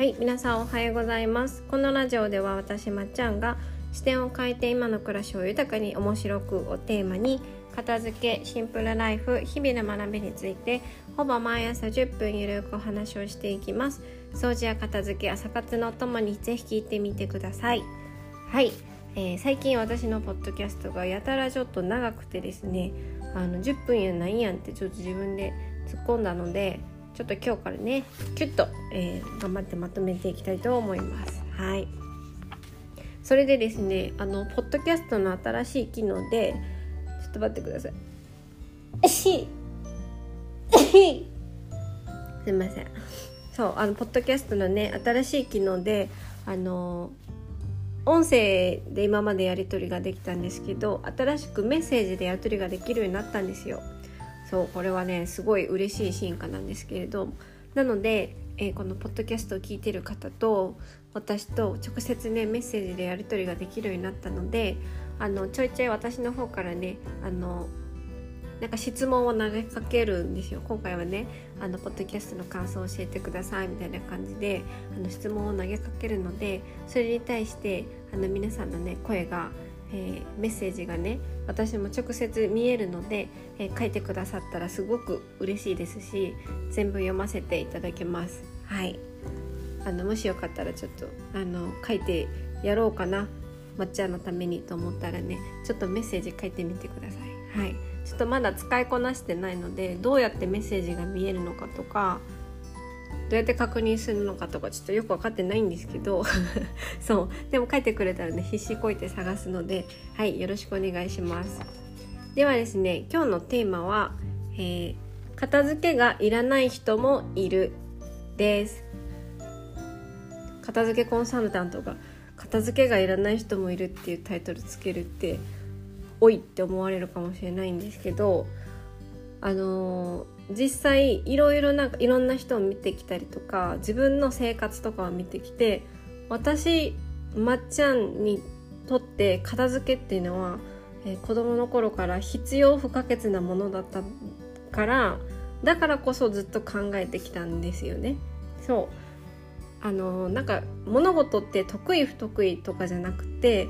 はい皆さんおはようございます。このラジオでは私まっちゃんが視点を変えて今の暮らしを豊かに面白くをテーマに片付けシンプルライフ日々の学びについてほぼ毎朝10分ゆるくお話をしていきます。掃除や片付け朝活のともにぜひ聞いてみてください。はい、えー、最近私のポッドキャストがやたらちょっと長くてですねあの10分やないやんってちょっと自分で突っ込んだのでちょっと今日からねキュッと、えー、頑張ってまとめていきたいと思います。はい。それでですねあのポッドキャストの新しい機能でちょっと待ってください。しすいません。そうあのポッドキャストのね新しい機能であの音声で今までやり取りができたんですけど新しくメッセージでやり取りができるようになったんですよそうこれはねすごい嬉しい進化なんですけれどなので、えー、このポッドキャストを聞いてる方と私と直接ねメッセージでやり取りができるようになったのであのちょいちょい私の方からねあのなんか質問を投げかけるんですよ。今回はねあのポッドキャストの感想を教えてくださいみたいな感じであの質問を投げかけるのでそれに対してあの皆さんのね声がえー、メッセージがね私も直接見えるので、えー、書いてくださったらすごく嬉しいですし全部読ませていただけます。はい。あのもしよかったらちょっとあの書いてやろうかな。まっちゃんのためにと思ったらねちょっとメッセージ書いてみてください。はい。ちょっとまだ使いこなしてないのでどうやってメッセージが見えるのかとかどうやって確認するのかとかちょっとよく分かってないんですけど そう。でも書いてくれたらね必死こいて探すのではいよろしくお願いします。ではですね今日のテーマは、えー、片付けがいらない人もいる。です。片付けコンサルタントが片付けがいらない人もいるっていうタイトルつけるっておいって思われるかもしれないんですけどあの実際いろいろないろんな人を見てきたりとか自分の生活とかを見てきて私まっちゃんにとって片付けっていうのは、えー、子供の頃から必要不可欠なものだったからだからこそずっと考えてきたんですよね。そうあのなんか物事って得意不得意とかじゃなくて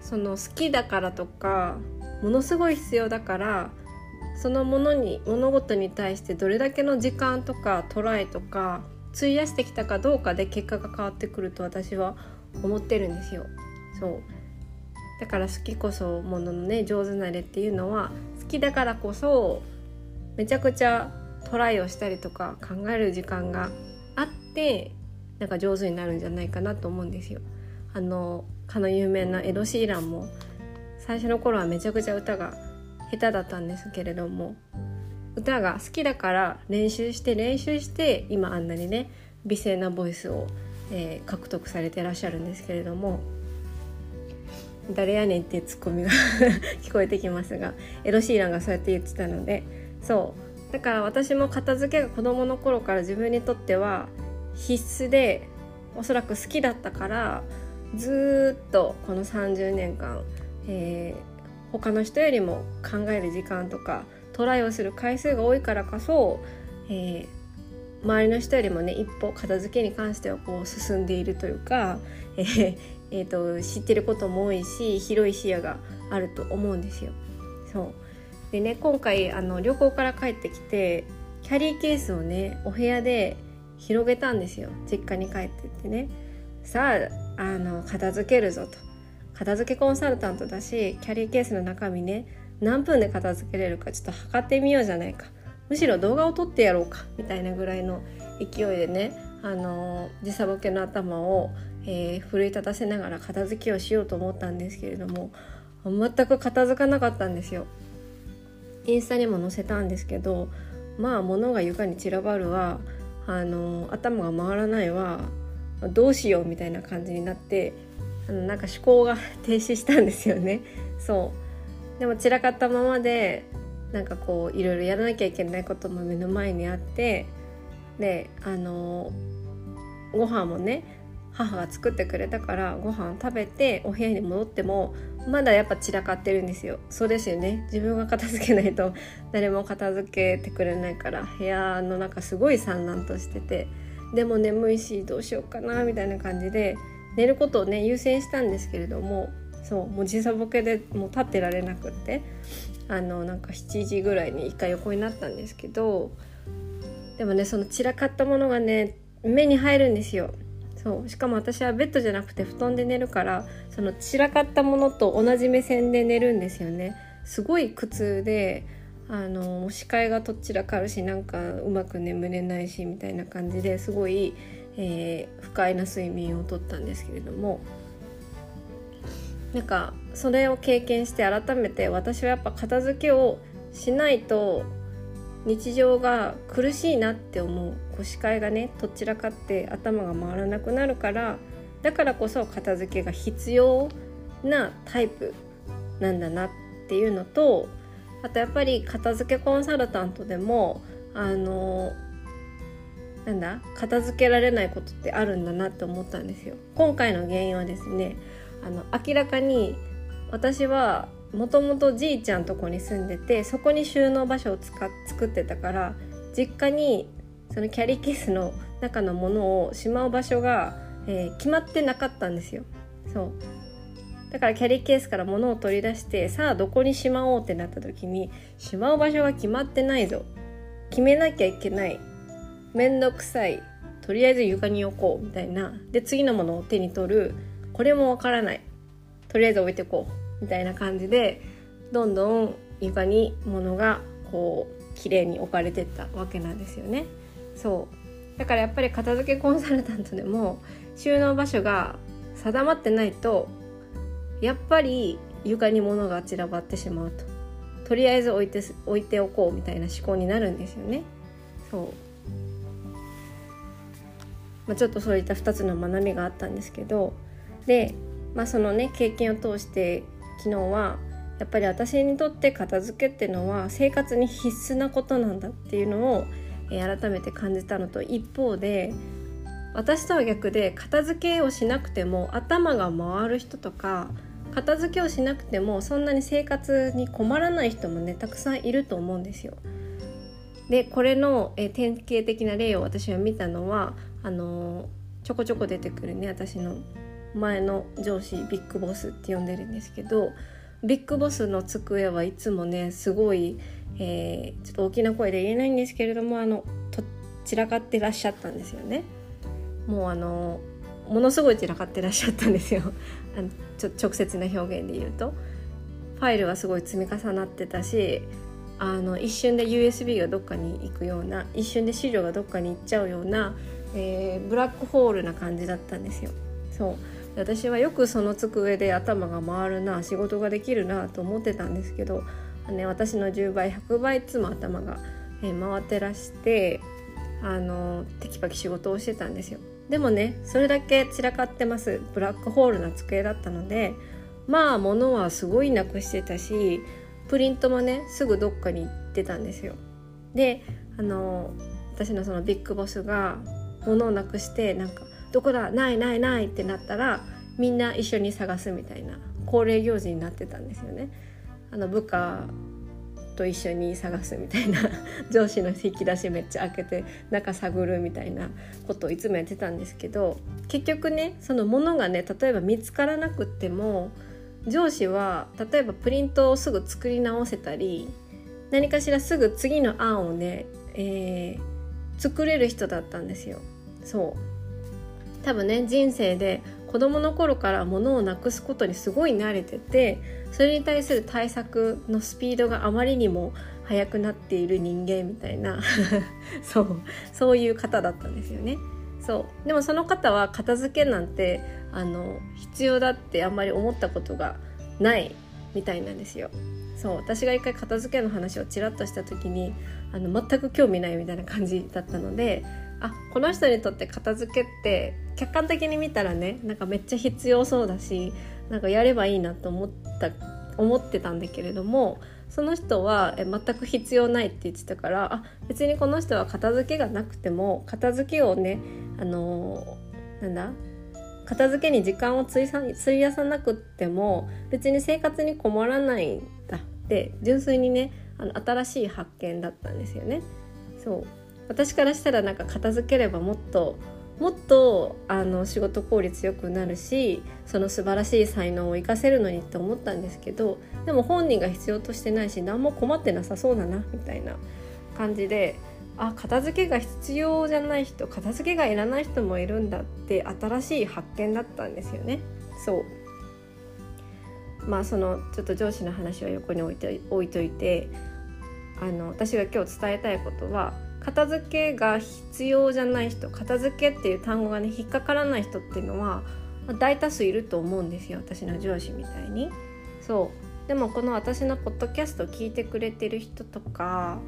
その好きだからとかものすごい必要だからそのものに物事に対してどれだけの時間とかトライとか費やしてきたかどうかで結果が変わってくると私は思ってるんですよ。そうだから好きこそもののね上手なれっていうのは好きだからこそめちゃくちゃトライをしたりとか考える時間があってなんか上手になるんじゃないかなと思うんですよ。あのかの有名なエド・シーランも最初の頃はめちゃくちゃ歌が下手だったんですけれども歌が好きだから練習して練習して今あんなにね美声なボイスを、えー、獲得されてらっしゃるんですけれども誰やねんっていうツッコミが 聞こえてきますがエロシーランがそうやって言ってたのでそう。だから私も片付けが子どもの頃から自分にとっては必須でおそらく好きだったからずっとこの30年間、えー、他の人よりも考える時間とかトライをする回数が多いからこそ、えー、周りの人よりもね一歩片付けに関してはこう進んでいるというか、えーえーと、知ってることも多いし広い視野があると思うんですよ。そうでね今回あの旅行から帰ってきてキャリーケースをねお部屋で広げたんですよ実家に帰ってってねさああの片付けるぞと。片付けコンサルタントだしキャリーケースの中身ね何分で片付けれるかちょっと測ってみようじゃないかむしろ動画を撮ってやろうかみたいなぐらいの勢いでねあの時差ボケの頭を、えー、奮い立たせながら片付けをしようと思ったんですけれども全く片付かなかったんですよ。インスタにも載せたんですけどまあ物が床に散らばるわあの頭が回らないわどうしようみたいな感じになってあのなんか思考が停止したんですよね。そう。でも散らかったままでなんかこういろいろやらなきゃいけないことも目の前にあってであのご飯もね母が作ってくれたからご飯食べてお部屋に戻ってもまだやっぱ散らかってるんですよ。そうですよね。自分が片付けないと誰も片付けてくれないから部屋の中すごい散乱としててでも眠いしどうしようかなみたいな感じで寝ることをね優先したんですけれどもそうもう時差ボケでもう立ってられなくってあのなんか7時ぐらいに一回横になったんですけどでもねその散らかったものがね目に入るんですよ。そうしかも私はベッドじゃなくて布団で寝るからその散らかったものと同じ目線で寝るんですよね。すごい苦痛であの視界がとっちらかるしなんかうまく眠れないしみたいな感じですごい、えー、不快な睡眠をとったんですけれどもなんかそれを経験して改めて私はやっぱ片付けをしないと日常が苦しいなって思う。こう視界がねとっちらかって頭が回らなくなるからだからこそ片付けが必要なタイプなんだなっていうのとあとやっぱり片付けコンサルタントでもあのなんだ片付けられないことってあるんだなって思ったんですよ。今回の原因はですねあの明らかに私はもともとじいちゃんとこに住んでてそこに収納場所を使っ作ってたから実家にそのキャリーケースの中のものをしまう場所が、えー、決まってなかったんですよ。そうだからキャリーケースから物を取り出してさあどこにしまおうってなった時にしまう場所が決まってないぞ決めなきゃいけないめんどくさい。とりあえず床に置こう。みたいな。で次のものを手に取る。これもわからない。とりあえず置いてこう。みたいな感じでどんどん床に物がこう綺麗に置かれてったわけなんですよね。そう。だからやっぱり片付けコンサルタントでも収納場所が定まってないとやっぱり床に物が散らばってしまうと。とりあえず置いて置いておこうみたいな思考になるんですよね。そう、まあ、ちょっとそういった2つの学びがあったんですけどで、まあ、そのね経験を通して昨日はやっぱり私にとって片付けってのは生活に必須なことなんだっていうのを、え改めて感じたのと一方で私とは逆で片付けをしなくても頭が回る人とか片付けをしなくてもそんなに生活に困らない人もねたくさんいると思うんですよ。でこれの、え典型的な例を私は見たのはあのちょこちょこ出てくるね私の前の上司ビッグボスって呼んでるんですけどビッグボスの机はいつもねすごい、えー、ちょっと大きな声で言えないんですけれどもあのと散らかってらっしゃったんですよね。もうあのものすごい散らかってらっしゃったんですよ あのちょ直接な表現で言うとファイルはすごい積み重なってたしあの一瞬で USB がどっかに行くような一瞬で資料がどっかに行っちゃうような、えー、ブラックホールな感じだったんですよ。そう。私はよくその机で頭が回るな仕事ができるなと思ってたんですけど、ね、私の10倍100倍いつも頭が、えー、回ってらしてあのテキパキ仕事をしてたんですよ。でもねそれだけ散らかってますブラックホールな机だったのでまあ物はすごいなくしてたしプリントもねすぐどっかに行ってたんですよ。であの私のそのビッグボスが物をなくしてなんか「どこだないないない」ってなったらみんな一緒に探すみたいな恒例行事になってたんですよね。あの部下と一緒に探すみたいな 上司の引き出しめっちゃ開けて中探るみたいなことをいつもやってたんですけど結局ねそのものがね例えば見つからなくっても上司は例えばプリントをすぐ作り直せたり何かしらすぐ次の案をね、えー、作れる人だったんですよ。そう多分ね人生で子供の頃から物をなくすことにすごい慣れててそれに対する対策のスピードがあまりにも速くなっている人間みたいな そうそういう方だったんですよね。そうでもその方は片付けなんてあの必要だってあんまり思ったことがないみたいなんですよ。そう私が一回片付けの話をちらっとした時にあの全く興味ないみたいな感じだったのであこの人にとって片付けって客観的に見たらねなんかめっちゃ必要そうだしなんかやればいいなと思った思ってたんだけれどもその人はえ全く必要ないって言ってたからあ別にこの人は片付けがなくても片付けをねあのー、なんだ片付けに時間を費やさなくっても別に生活に困らないんだって純粋にねあの新しい発見だったんですよね。そう私からしたらなんか片付ければもっともっとあの仕事効率よくなるしその素晴らしい才能を生かせるのにって思ったんですけどでも本人が必要としてないし何も困ってなさそうだなみたいな感じであ片付けが必要じゃない人片付けがいらない人もいるんだって新しい発見だったんですよね。そうまあそのちょっと上司の話は横に置いて置いといてあの私が今日伝えたいことは片付けが必要じゃない人片付けっていう単語がね引っかからない人っていうのは大多数いると思うんですよ私の上司みたいに。そうでもこの私のポッドキャストを聞いてくれてる人とか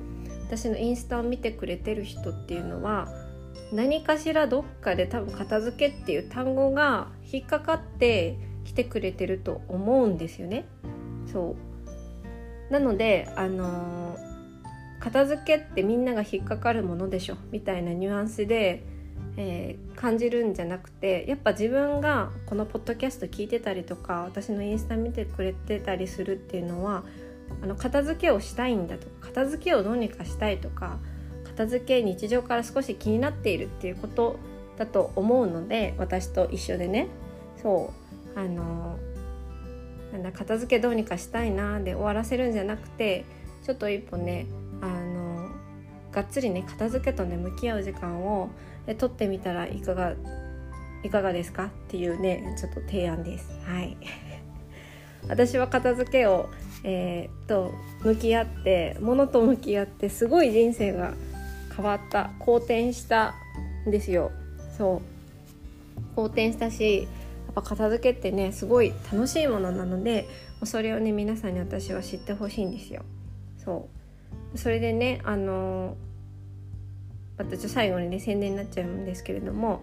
私のインスタを見てくれてる人っていうのは何かしらどっかで多分片付けっていう単語が引っかかって来てくれてると思うんですよね。そうなのであのー片付けってみんなが引っかかるものでしょ？みたいなニュアンスで、えー、感じるんじゃなくてやっぱ自分がこのポッドキャスト聞いてたりとか私のインスタ見てくれてたりするっていうのはあの片付けをしたいんだとか片付けをどうにかしたいとか片付け日常から少し気になっているっていうことだと思うので私と一緒でね。そう。あのなんだ片付けどうにかしたいなで終わらせるんじゃなくてちょっと一歩ねがっつりね片付けとね向き合う時間を取ってみたらいかがいかがですかっていうねちょっと提案です。はい。私は片付けを、えー、と向き合って物と向き合ってすごい人生が変わった好転したんですよ。そう。好転したしやっぱ片付けってねすごい楽しいものなのでそれをね皆さんに私は知ってほしいんですよ。そう。それでねあのまた最後にね宣伝になっちゃうんですけれども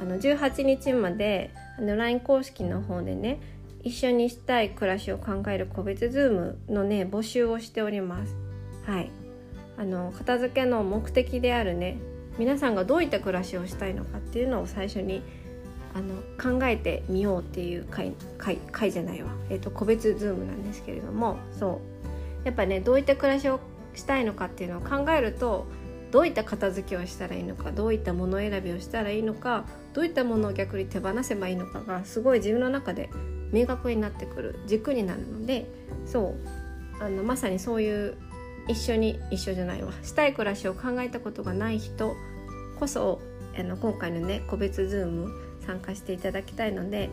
あの18日まであの LINE 公式の方でね一緒にしたい暮らしを考える個別ズームのね募集をしております。はい。あの片付けの目的であるね皆さんがどういった暮らしをしたいのかっていうのを最初にあの考えてみようっていう回回回じゃないわ、えーと、と個別ズームなんですけれどもそう。やっぱねどういった暮らしをしたいのかっていうのを考えるとどういった片付けをしたらいいのかどういったもの選びをしたらいいのかどういったものを逆に手放せばいいのかがすごい自分の中で明確になってくる軸になるのでそう。あのまさにそういう一緒に一緒じゃないわ。したい暮らしを考えたことがない人こそあの今回のね個別ズーム参加していただきたいので、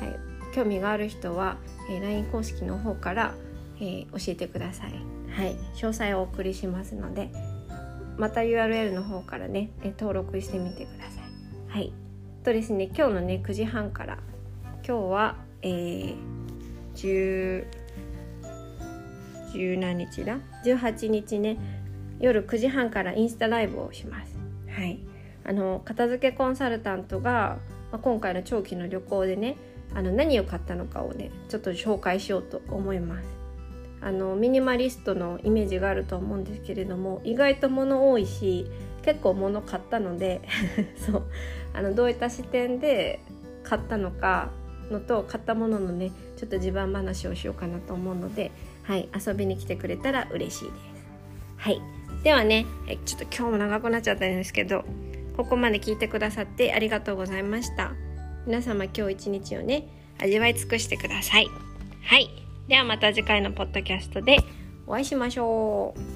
はい、興味がある人は、えー、LINE 公式の方から、えー、教えてください。はい、詳細をお送りしますのでまた URL の方からね登録してみてください。はい、とですね今日のね9時半から今日は、えー、10, 何日だ？18日ね夜9時半からインスタライブをします。はい、あの片付けコンサルタントが、ま、今回の長期の旅行でねあの何を買ったのかをねちょっと紹介しようと思います。あのミニマリストのイメージがあると思うんですけれども意外と物多いし結構物買ったので そうあのどういった視点で買ったのかのと買ったもののねちょっと自慢話をしようかなと思うので、はい、遊びに来てくれたら嬉しいです。はい、ではねちょっと今日も長くなっちゃったんですけどここまで聞いてくださってありがとうございました。皆様今日一日をね味わい尽くしてください。はいではまた次回のポッドキャストでお会いしましょう。